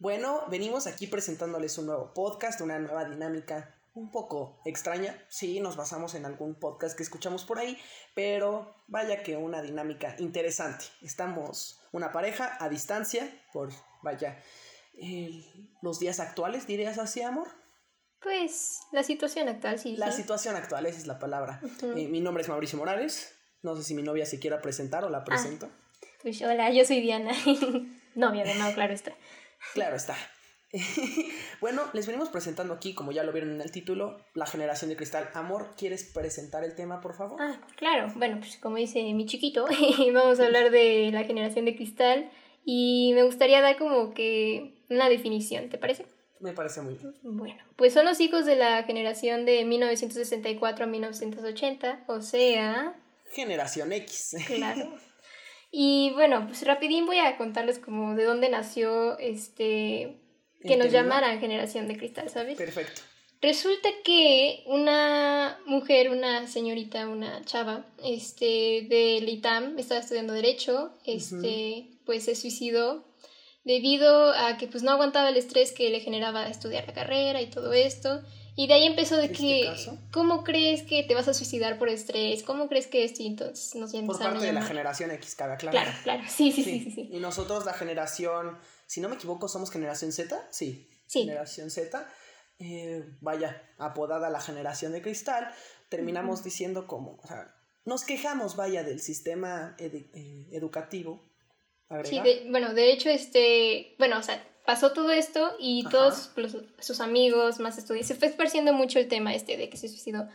Bueno, venimos aquí presentándoles un nuevo podcast, una nueva dinámica un poco extraña. Sí, nos basamos en algún podcast que escuchamos por ahí, pero vaya que una dinámica interesante. Estamos una pareja a distancia por, vaya, los días actuales, dirías así, amor. Pues la situación actual, sí. La situación actual, esa es la palabra. Eh, mi nombre es Mauricio Morales. No sé si mi novia se quiera presentar o la ah, presento. pues hola, yo soy Diana. novia de no, claro está. Claro está. bueno, les venimos presentando aquí, como ya lo vieron en el título, la generación de cristal. Amor, ¿quieres presentar el tema, por favor? Ah, claro. Bueno, pues como dice mi chiquito, vamos a hablar de la generación de cristal y me gustaría dar como que una definición, ¿te parece? Me parece muy bien. Bueno, pues son los hijos de la generación de 1964 a 1980, o sea... Generación X. Claro. Y bueno, pues rapidín voy a contarles como de dónde nació este que nos llamaran generación de cristal, ¿sabes? Perfecto. Resulta que una mujer, una señorita, una chava, este, del ITAM, estaba estudiando Derecho, este, pues se suicidó debido a que pues no aguantaba el estrés que le generaba estudiar la carrera y todo esto. Y de ahí empezó de ¿Este que, ¿cómo crees que te vas a suicidar por estrés? ¿Cómo crees que esto? Entonces nos Por parte de la generación X, cada claro. Claro, claro, sí sí, sí, sí, sí, Y nosotros la generación si no me equivoco, somos generación Z, sí, generación Z, eh, vaya, apodada la generación de cristal, terminamos diciendo como, o sea, nos quejamos, vaya, del sistema eh, educativo. Sí, bueno, de hecho, este, bueno, o sea, pasó todo esto y todos sus amigos, más estudiantes, se fue esparciendo mucho el tema este de que se suicidó.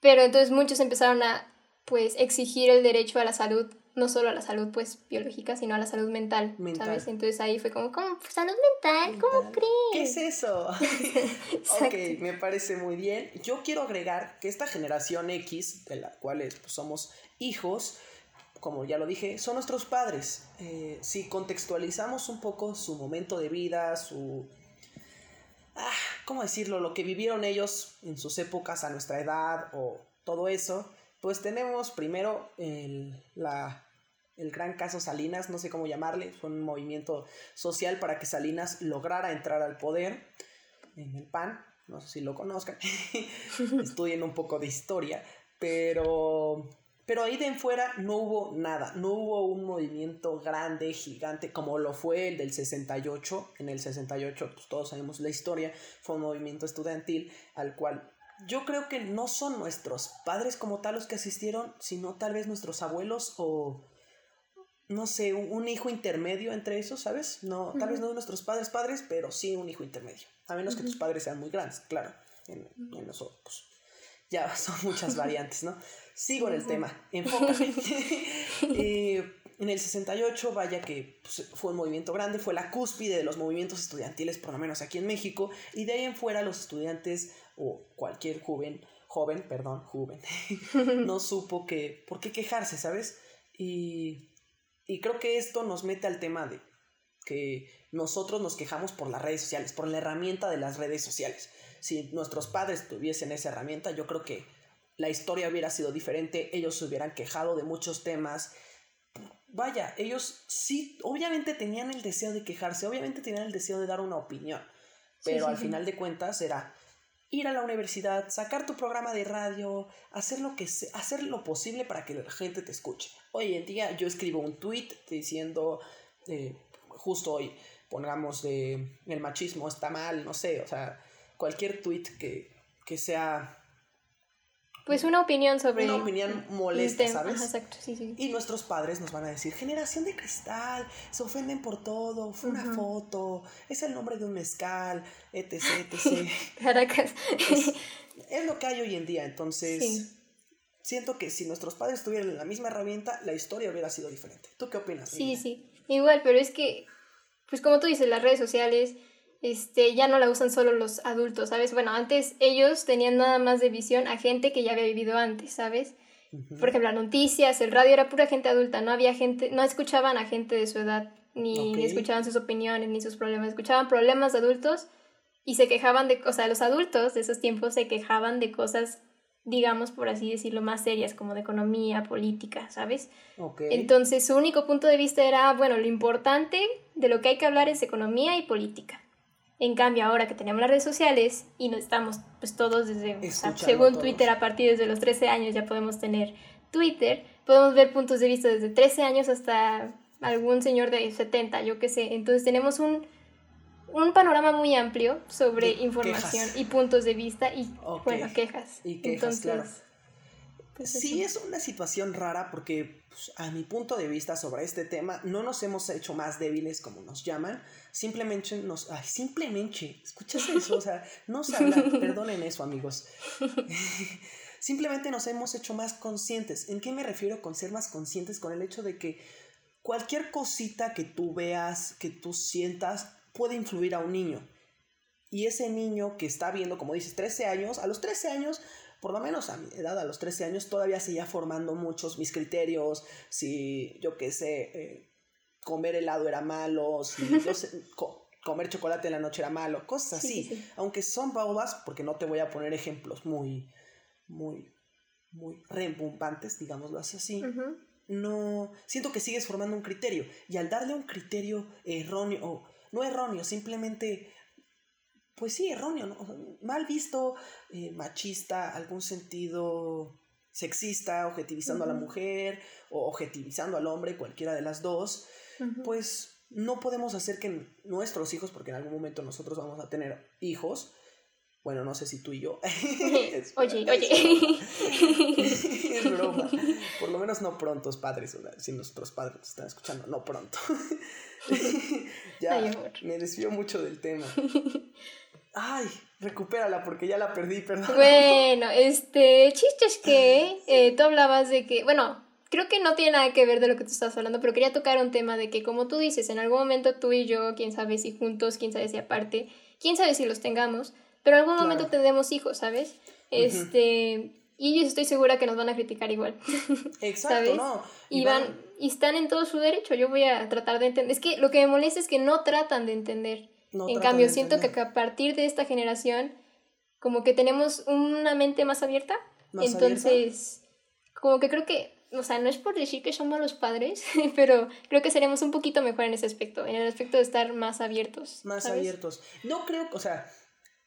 Pero entonces muchos empezaron a, pues, exigir el derecho a la salud no solo a la salud pues biológica, sino a la salud mental, ¿sabes? Entonces ahí fue como, ¿cómo? ¿Salud mental? ¿Cómo crees? ¿Qué es eso? ok, me parece muy bien. Yo quiero agregar que esta generación X, de la cual pues, somos hijos, como ya lo dije, son nuestros padres. Eh, si contextualizamos un poco su momento de vida, su... Ah, ¿Cómo decirlo? Lo que vivieron ellos en sus épocas a nuestra edad o todo eso, pues tenemos primero el, la, el gran caso Salinas, no sé cómo llamarle, fue un movimiento social para que Salinas lograra entrar al poder en el PAN, no sé si lo conozcan, estudien un poco de historia, pero, pero ahí de en fuera no hubo nada, no hubo un movimiento grande, gigante, como lo fue el del 68, en el 68 pues todos sabemos la historia, fue un movimiento estudiantil al cual yo creo que no son nuestros padres como tal los que asistieron, sino tal vez nuestros abuelos o no sé, un, hijo intermedio entre esos, ¿sabes? No, tal vez no nuestros padres padres, pero sí un hijo intermedio. A menos que tus padres sean muy grandes, claro. En, en nosotros, ya son muchas variantes, ¿no? Sigo en el tema, enfócate. eh, en el 68, vaya que pues, fue un movimiento grande, fue la cúspide de los movimientos estudiantiles, por lo menos aquí en México, y de ahí en fuera los estudiantes o cualquier joven, joven, perdón, joven, no supo que, por qué quejarse, ¿sabes? Y, y creo que esto nos mete al tema de que nosotros nos quejamos por las redes sociales, por la herramienta de las redes sociales. Si nuestros padres tuviesen esa herramienta, yo creo que la historia hubiera sido diferente, ellos se hubieran quejado de muchos temas. Vaya, ellos sí, obviamente tenían el deseo de quejarse, obviamente tenían el deseo de dar una opinión, pero al final de cuentas era ir a la universidad, sacar tu programa de radio, hacer lo, que hacer lo posible para que la gente te escuche. Hoy en día yo escribo un tweet diciendo, eh, justo hoy, pongamos el machismo está mal, no sé, o sea, cualquier tweet que, que sea pues una opinión sobre... Una opinión molesta, ¿sabes? exacto, sí, sí. Y nuestros padres nos van a decir, generación de cristal, se ofenden por todo, fue una foto, es el nombre de un mezcal, etc, etc. Caracas. Es, lo que hay hoy en día, entonces... Siento que si nuestros padres tuvieran la misma herramienta, la historia hubiera sido diferente. ¿Tú qué opinas? Sí, sí. Igual, pero es que, pues como tú dices, las redes sociales este, ya no la usan solo los adultos, ¿sabes? Bueno, antes ellos tenían nada más de visión a gente que ya había vivido antes, ¿sabes? Por ejemplo, las noticias, el radio era pura gente adulta, no había gente, no escuchaban a gente de su edad, ni, escuchaban sus opiniones, ni sus problemas, escuchaban problemas de adultos y se quejaban de, o sea, los adultos de esos tiempos se quejaban de cosas digamos por así decirlo, más serias, como de economía, política, ¿sabes? Entonces su único punto de vista era, bueno, lo importante de lo que hay que hablar es economía y política. En cambio, ahora que tenemos las redes sociales y no estamos pues todos desde, según Twitter, a partir desde los 13 años ya podemos tener Twitter, podemos ver puntos de vista desde 13 años hasta algún señor de 70, yo qué sé. Entonces tenemos un, un panorama muy amplio sobre información y puntos de vista y, bueno, quejas. Y quejas, claro. Pues, sí, es una situación rara porque pues, a mi punto de vista sobre este tema no nos hemos hecho más débiles como nos llaman, simplemente nos... Ay, simplemente, ¿escuchas eso? O sea, no se habla, perdonen eso amigos. simplemente nos hemos hecho más conscientes. ¿En qué me refiero con ser más conscientes? Con el hecho de que cualquier cosita que tú veas, que tú sientas, puede influir a un niño. Y ese niño que está viendo, como dices, 13 años, a los 13 años, por lo menos a mi edad, a los 13 años, todavía seguía formando muchos mis criterios, si yo qué sé, eh, comer helado era malo, si comer chocolate en la noche era malo, cosas así. Aunque son bobas, porque no te voy a poner ejemplos muy, muy, muy rembombantes, digámoslo así. No, siento que sigues formando un criterio y al darle un criterio erróneo no erróneo, simplemente, pues sí, erróneo, mal visto, eh, machista, algún sentido sexista, objetivizando a la mujer o objetivizando al hombre, cualquiera de las dos, pues no podemos hacer que nuestros hijos, porque en algún momento nosotros vamos a tener hijos, bueno, no sé si tú y yo. oye, oye. es broma. Por lo menos no prontos padres, si nuestros padres están escuchando, no pronto. ya, me desvío mucho del tema. Ay, recupérala porque ya la perdí, perdón. Bueno, este, chiste es que eh, tú hablabas de que, bueno, creo que no tiene nada que ver de lo que tú estás hablando, pero quería tocar un tema de que, como tú dices, en algún momento tú y yo, quién sabe si juntos, quién sabe si aparte, quién sabe si los tengamos, pero en algún momento tendremos hijos, ¿sabes? Este, y yo estoy segura que nos van a criticar igual. Exacto, ¿no? Y, van, y están en todo su derecho. Yo voy a tratar de entender. Es que lo que me molesta es que no tratan de entender. en cambio, siento que a partir de esta generación, como que tenemos una mente más abierta. Entonces, como que creo que, o sea, no es por decir que somos los padres, pero creo que seremos un poquito mejor en ese aspecto, en el aspecto de estar más abiertos. Más abiertos. No creo, o sea,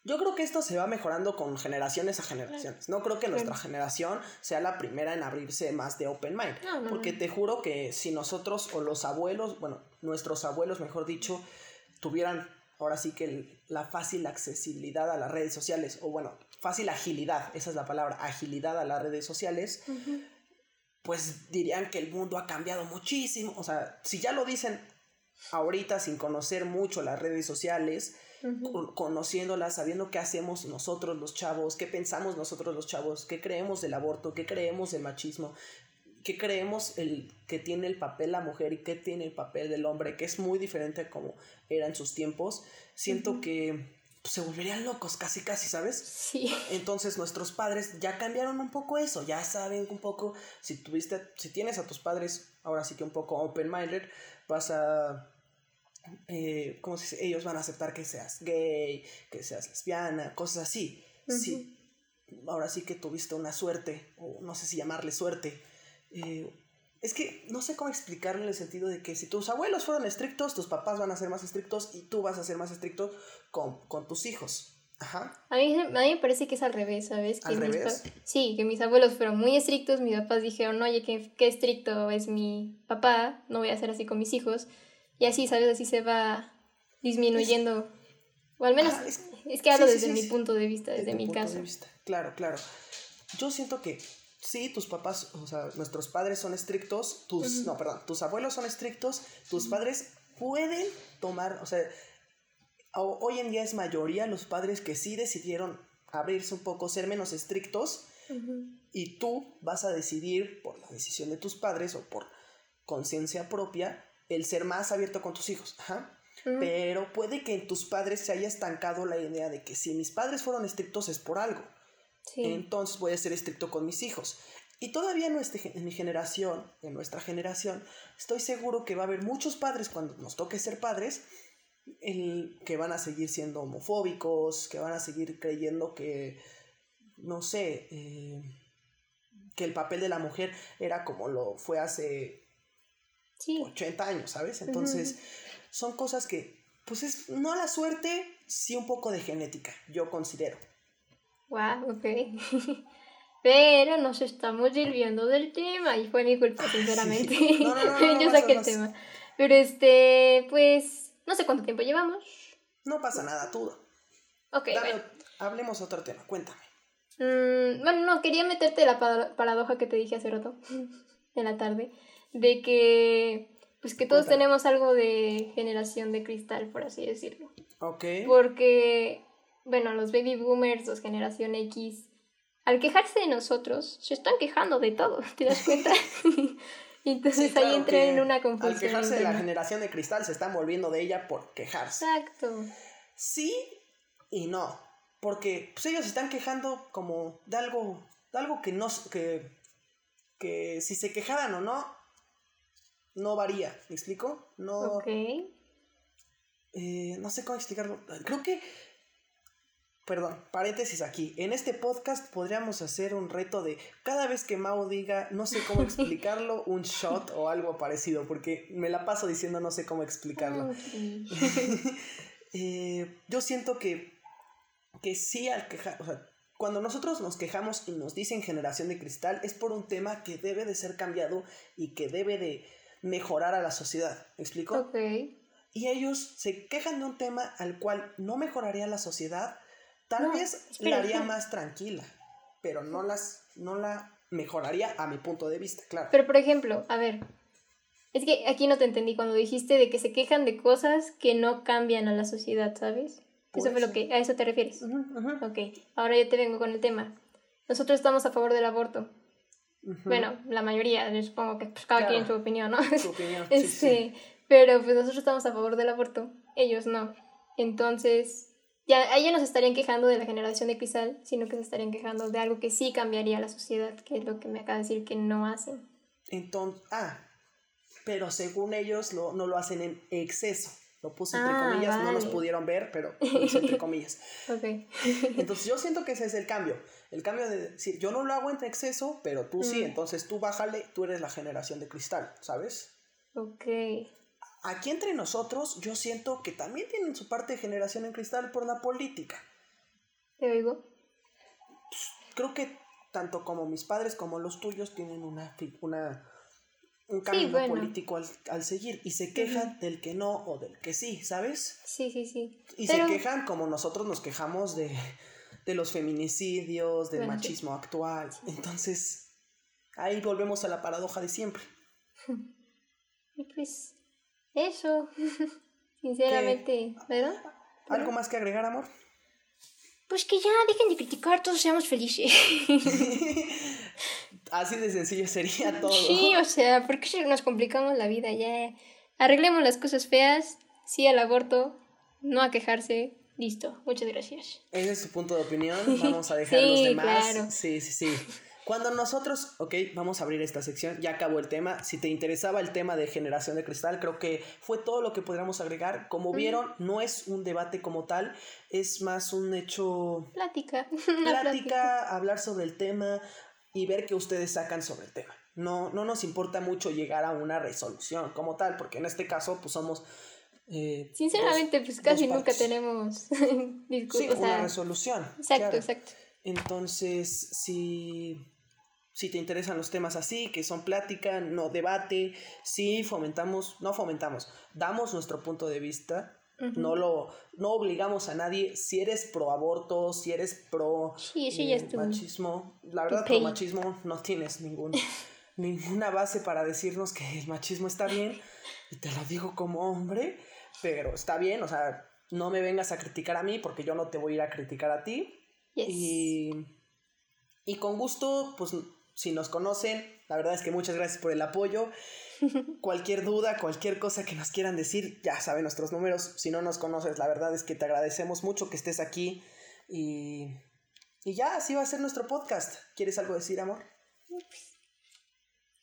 yo creo que esto se va mejorando con generaciones a generaciones. No creo que nuestra generación sea la primera en abrirse más de open mind. porque te juro que si nosotros o los abuelos, bueno, nuestros abuelos, mejor dicho, tuvieran ahora sí que la fácil accesibilidad a las redes sociales, o bueno, fácil agilidad, esa es la palabra, agilidad a las redes sociales, pues dirían que el mundo ha cambiado muchísimo. O sea, si ya lo dicen ahorita sin conocer mucho las redes sociales, conociéndolas, sabiendo qué hacemos nosotros los chavos, qué pensamos nosotros los chavos, qué creemos del aborto, qué creemos del machismo, qué creemos el que tiene el papel la mujer y qué tiene el papel del hombre, que es muy diferente a como era en sus tiempos. Siento que pues, se volverían locos casi casi, ¿sabes? Sí. Entonces nuestros padres ya cambiaron un poco eso, ya saben un poco, si tuviste, si tienes a tus padres ahora sí que un poco open-minded, vas a eh, como si ellos van a aceptar que seas gay, que seas lesbiana, cosas así. Sí, ahora sí que tuviste una suerte, o no sé si llamarle suerte. Eh, es que no sé cómo explicarlo en el sentido de que si tus abuelos fueron estrictos, tus papás van a ser más estrictos y tú vas a ser más estricto con, con tus hijos. Ajá. A mí, a mí me parece que es al revés, ¿sabes? ¿Al revés? Sí, que mis abuelos fueron muy estrictos, mis papás dijeron, oye, qué, qué estricto es mi papá, no voy a ser así con mis hijos. Y así, ¿sabes? Así se va disminuyendo. O al menos es, que hablo desde mi punto de vista, desde, mi caso. Claro, claro. Yo siento que sí, tus papás, o sea, nuestros padres son estrictos, tus, no, perdón, tus abuelos son estrictos, tus padres pueden tomar, o sea, hoy en día es mayoría los padres que sí decidieron abrirse un poco, ser menos estrictos, y tú vas a decidir por la decisión de tus padres o por conciencia propia el ser más abierto con tus hijos. Pero puede que en tus padres se haya estancado la idea de que si mis padres fueron estrictos es por algo. Entonces voy a ser estricto con mis hijos. Y todavía en, en mi generación, en nuestra generación, estoy seguro que va a haber muchos padres cuando nos toque ser padres el, que van a seguir siendo homofóbicos, que van a seguir creyendo que no sé, eh, que el papel de la mujer era como lo fue hace 80 años, ¿sabes? Entonces, son cosas que, pues es, no la suerte, sí un poco de genética, yo considero. Wow, ok. Pero nos estamos desviando del tema y fue mi culpa, sinceramente. yo saqué el tema. Pero este, pues, no sé cuánto tiempo llevamos. No pasa nada, tú. Ok. Hablemos otro tema, cuéntame. Mm, bueno, no, quería meterte la paradoja que te dije hace rato, en la tarde, de que, pues que todos tenemos algo de generación de cristal, por así decirlo. Ok. Porque, bueno, los baby boomers, los generación X, al quejarse de nosotros, se están quejando de todo, ¿te das cuenta? Entonces ahí entré en una confusión. Al quejarse de la generación de cristal, se están volviendo de ella por quejarse. Exacto. Sí y no. Porque pues, ellos están quejando como de algo, de algo que no, que, que si se quejaran o no, no varía. ¿Me explico? No. Ok. Eh, no sé cómo explicarlo. Creo que. Perdón, paréntesis aquí. En este podcast podríamos hacer un reto de cada vez que Mao diga no sé cómo explicarlo, un shot o algo parecido, porque me la paso diciendo no sé cómo explicarlo. Eh, yo siento que, que sí al quejar, o sea, cuando nosotros nos quejamos y nos dicen generación de cristal es por un tema que debe de ser cambiado y que debe de mejorar a la sociedad. ¿Me explico? Ok. Y ellos se quejan de un tema al cual no mejoraría la sociedad, tal vez la haría más tranquila, pero no, las, no la mejoraría a mi punto de vista, claro. Pero por ejemplo, a ver, es que aquí no te entendí cuando dijiste de que se quejan de cosas que no cambian a la sociedad, ¿sabes? Eso fue lo que, a eso te refieres. Ok, ahora yo te vengo con el tema. Nosotros estamos a favor del aborto. Bueno, la mayoría, yo supongo que pues, cada quien su opinión, ¿no? Su opinión. este, Pero pues nosotros estamos a favor del aborto, ellos no. Entonces, ya ellos no se estarían quejando de la generación de cristal, sino que se estarían quejando de algo que sí cambiaría la sociedad, que es lo que me acaba de decir que no hacen. Entonces, ah, pero según ellos no lo hacen en exceso. Lo puse entre ah, comillas, no nos pudieron ver, pero entre comillas. okay. Entonces yo siento que ese es el cambio. El cambio de decir, yo no lo hago en exceso, pero tú sí, mm. entonces tú bájale, tú eres la generación de cristal, ¿sabes? Ok. Aquí entre nosotros, yo siento que también tienen su parte de generación en cristal por la política. ¿Te oigo? Creo que tanto como mis padres como los tuyos tienen una, una un camino político al, seguir y se quejan del que no o del que sí, ¿sabes? Sí, sí, sí. Y se quejan como nosotros nos quejamos de, los feminicidios, del machismo actual. Entonces, ahí volvemos a la paradoja de siempre. Y pues, eso, sinceramente, ¿verdad? ¿Algo más que agregar, amor? Pues que ya dejen de criticar, todos seamos felices. Así de sencillo sería todo. Sí, o sea, ¿por qué nos complicamos la vida? Ya arreglemos las cosas feas, sí al aborto, no a quejarse. Listo, muchas gracias. Ese es su punto de opinión. Vamos a dejar los demás. Claro. Sí, sí, sí. Cuando nosotros, ok, vamos a abrir esta sección, ya acabó el tema. Si te interesaba el tema de generación de cristal, creo que fue todo lo que podríamos agregar. Como vieron, no es un debate como tal, es más un hecho... Plática. Plática, hablar sobre el tema, y ver qué ustedes sacan sobre el tema. No, no nos importa mucho llegar a una resolución como tal, porque en este caso pues somos... Eh, Sinceramente, pues casi nunca tenemos sí, una resolución. Exacto, exacto. Entonces, si, si te interesan los temas así, que son plática, no debate, sí fomentamos, no fomentamos, damos nuestro punto de vista, no lo no obligamos a nadie. Si eres pro aborto, si eres pro eh, machismo, la verdad pro machismo no tienes ningún, ninguna base para decirnos que el machismo está bien. Y te lo digo como hombre, pero está bien, o sea, no me vengas a criticar a mí porque yo no te voy a ir a criticar a ti. Y, y con gusto, pues si nos conocen, la verdad es que muchas gracias por el apoyo. Cualquier duda, cualquier cosa que nos quieran decir, ya saben nuestros números. Si no nos conoces, la verdad es que te agradecemos mucho que estés aquí. Y, y ya, así va a ser nuestro podcast. ¿Quieres algo decir, amor?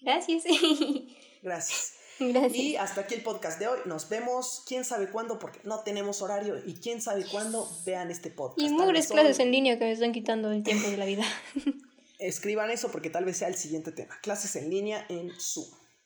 Gracias. Gracias. Gracias. Y hasta aquí el podcast de hoy. Nos vemos quién sabe cuándo, porque no tenemos horario. Y quién sabe cuándo vean este podcast. Y mugres clases en línea que me están quitando el tiempo de la vida. escriban eso porque tal vez sea el siguiente tema. Clases en línea en Zoom.